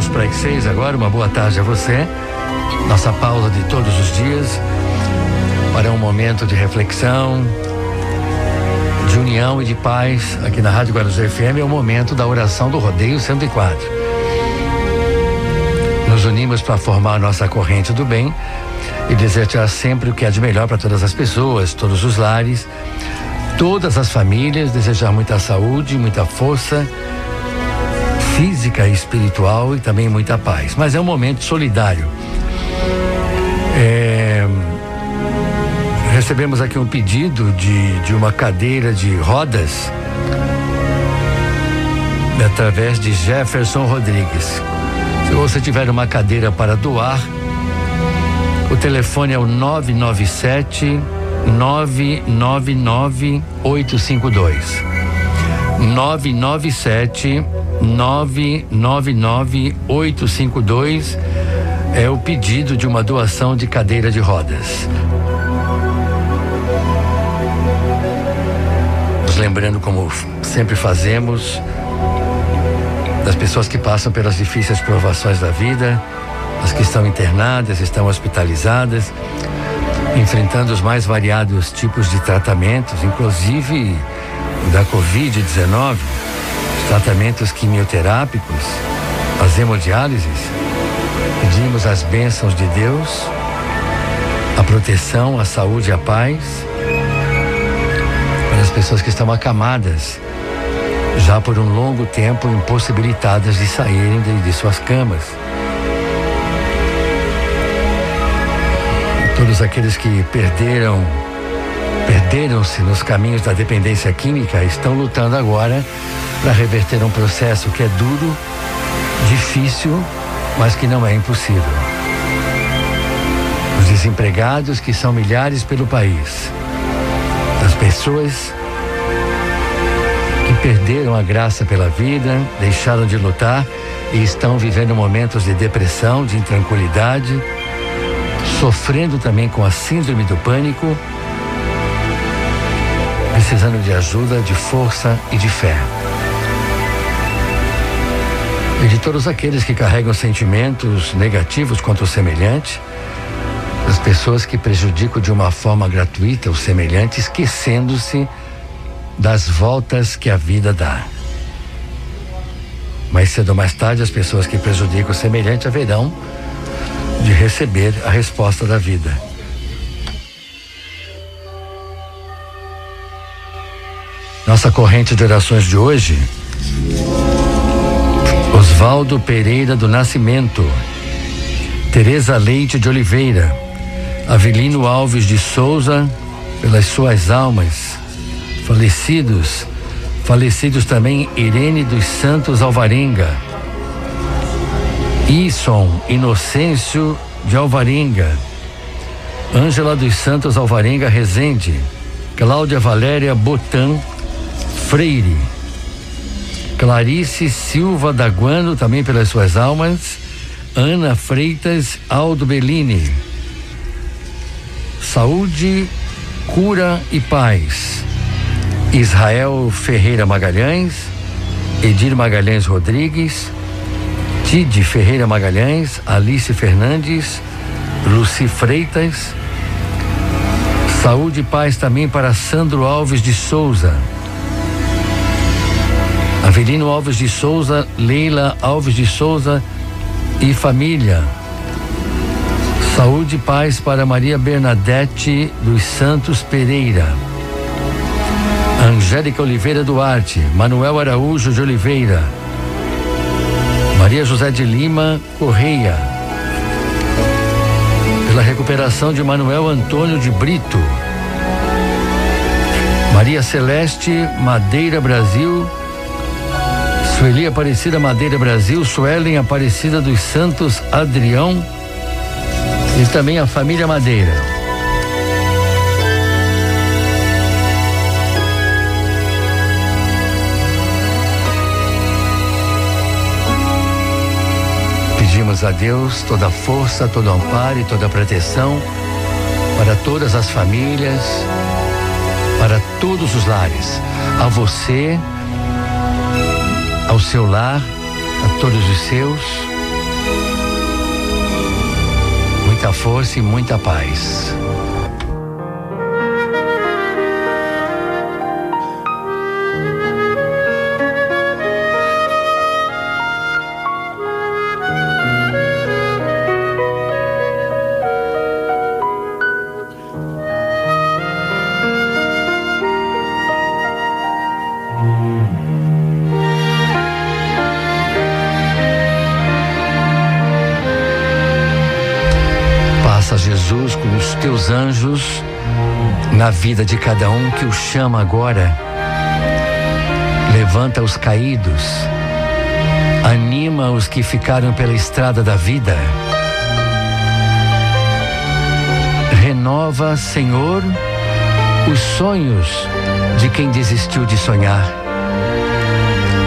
minutos para as seis agora, uma boa tarde a você. Nossa pausa de todos os dias para um momento de reflexão, de união e de paz aqui na Rádio Guarujá FM é o momento da oração do Rodeio 104. Nos unimos para formar nossa corrente do bem e desejar sempre o que é de melhor para todas as pessoas, todos os lares, todas as famílias, desejar muita saúde, muita força física e espiritual e também muita paz. Mas é um momento solidário. É, recebemos aqui um pedido de, de uma cadeira de rodas através de Jefferson Rodrigues. Se você tiver uma cadeira para doar, o telefone é o 997 999 852. 997 999 852 é o pedido de uma doação de cadeira de rodas. Nos lembrando, como sempre fazemos, das pessoas que passam pelas difíceis provações da vida, as que estão internadas, estão hospitalizadas, enfrentando os mais variados tipos de tratamentos, inclusive da Covid-19, os tratamentos quimioterápicos, as hemodiálises, pedimos as bênçãos de Deus, a proteção, a saúde a paz para as pessoas que estão acamadas, já por um longo tempo impossibilitadas de saírem de, de suas camas. Todos aqueles que perderam perderam-se nos caminhos da dependência química estão lutando agora para reverter um processo que é duro, difícil, mas que não é impossível. Os desempregados, que são milhares pelo país, as pessoas que perderam a graça pela vida, deixaram de lutar e estão vivendo momentos de depressão, de intranquilidade, sofrendo também com a síndrome do pânico precisando de ajuda, de força e de fé. De todos aqueles que carregam sentimentos negativos contra o semelhante, das pessoas que prejudicam de uma forma gratuita o semelhante, esquecendo-se das voltas que a vida dá. Mais cedo ou mais tarde, as pessoas que prejudicam o semelhante haverão de receber a resposta da vida. Nossa corrente de orações de hoje, Osvaldo Pereira do Nascimento, Tereza Leite de Oliveira, Avelino Alves de Souza, pelas suas almas, falecidos, falecidos também Irene dos Santos Alvarenga, Ison Inocêncio de Alvarenga, Ângela dos Santos Alvarenga Rezende, Cláudia Valéria Botan Freire. Clarice Silva Daguano, também pelas suas almas. Ana Freitas Aldo Bellini. Saúde, cura e paz. Israel Ferreira Magalhães. Edir Magalhães Rodrigues. Tide Ferreira Magalhães. Alice Fernandes. Luci Freitas. Saúde e paz também para Sandro Alves de Souza. Avelino Alves de Souza, Leila Alves de Souza e família. Saúde e paz para Maria Bernadette dos Santos Pereira. Angélica Oliveira Duarte, Manuel Araújo de Oliveira. Maria José de Lima Correia. Pela recuperação de Manuel Antônio de Brito. Maria Celeste Madeira Brasil Sueli Aparecida Madeira Brasil, Suelen Aparecida dos Santos Adrião e também a família Madeira. Pedimos a Deus toda a força, todo o amparo e toda a proteção para todas as famílias, para todos os lares. A você, ao seu lar, a todos os seus, Muita força e muita paz. Teus anjos na vida de cada um que o chama agora. Levanta os caídos, anima os que ficaram pela estrada da vida. Renova, Senhor, os sonhos de quem desistiu de sonhar.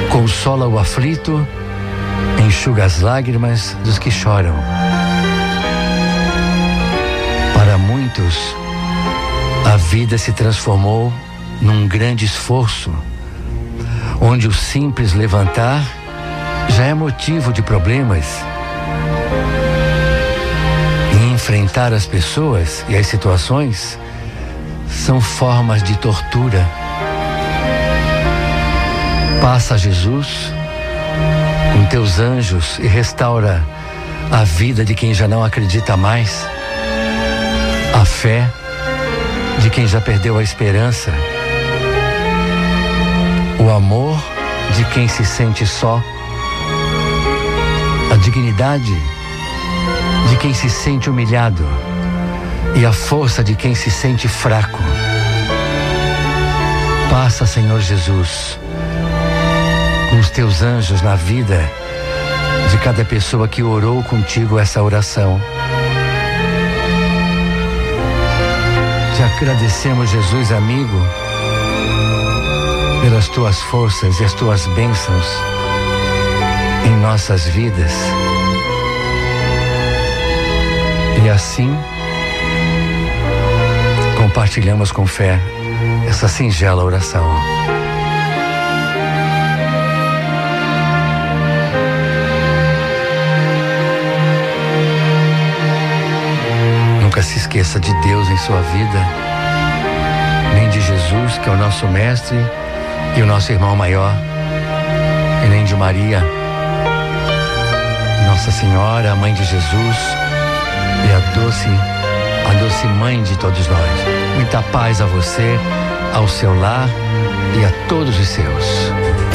Consola o aflito, enxuga as lágrimas dos que choram. Muitos, a vida se transformou num grande esforço, onde o simples levantar já é motivo de problemas. E enfrentar as pessoas e as situações são formas de tortura. Passa Jesus com teus anjos e restaura a vida de quem já não acredita mais a fé de quem já perdeu a esperança, o amor de quem se sente só, a dignidade de quem se sente humilhado e a força de quem se sente fraco. Passa, Senhor Jesus, com os teus anjos na vida de cada pessoa que orou contigo essa oração. Agradecemos, Jesus amigo, pelas tuas forças e as tuas bênçãos em nossas vidas. E assim, compartilhamos com fé essa singela oração. Esqueça de Deus em sua vida, nem de Jesus, que é o nosso mestre e o nosso irmão maior, e nem de Maria, Nossa Senhora, a mãe de Jesus e a doce, a doce mãe de todos nós. Muita paz a você, ao seu lar e a todos os seus.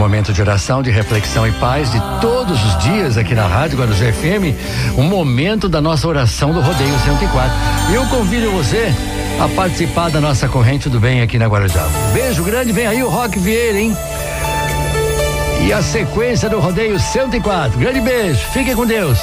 Momento de oração, de reflexão e paz de todos os dias aqui na Rádio Guarujá FM, um momento da nossa oração do Rodeio 104. E eu convido você a participar da nossa corrente do bem aqui na Guarujá. Beijo grande, vem aí o Rock Vieira, hein? E a sequência do Rodeio 104. Grande beijo, fiquem com Deus.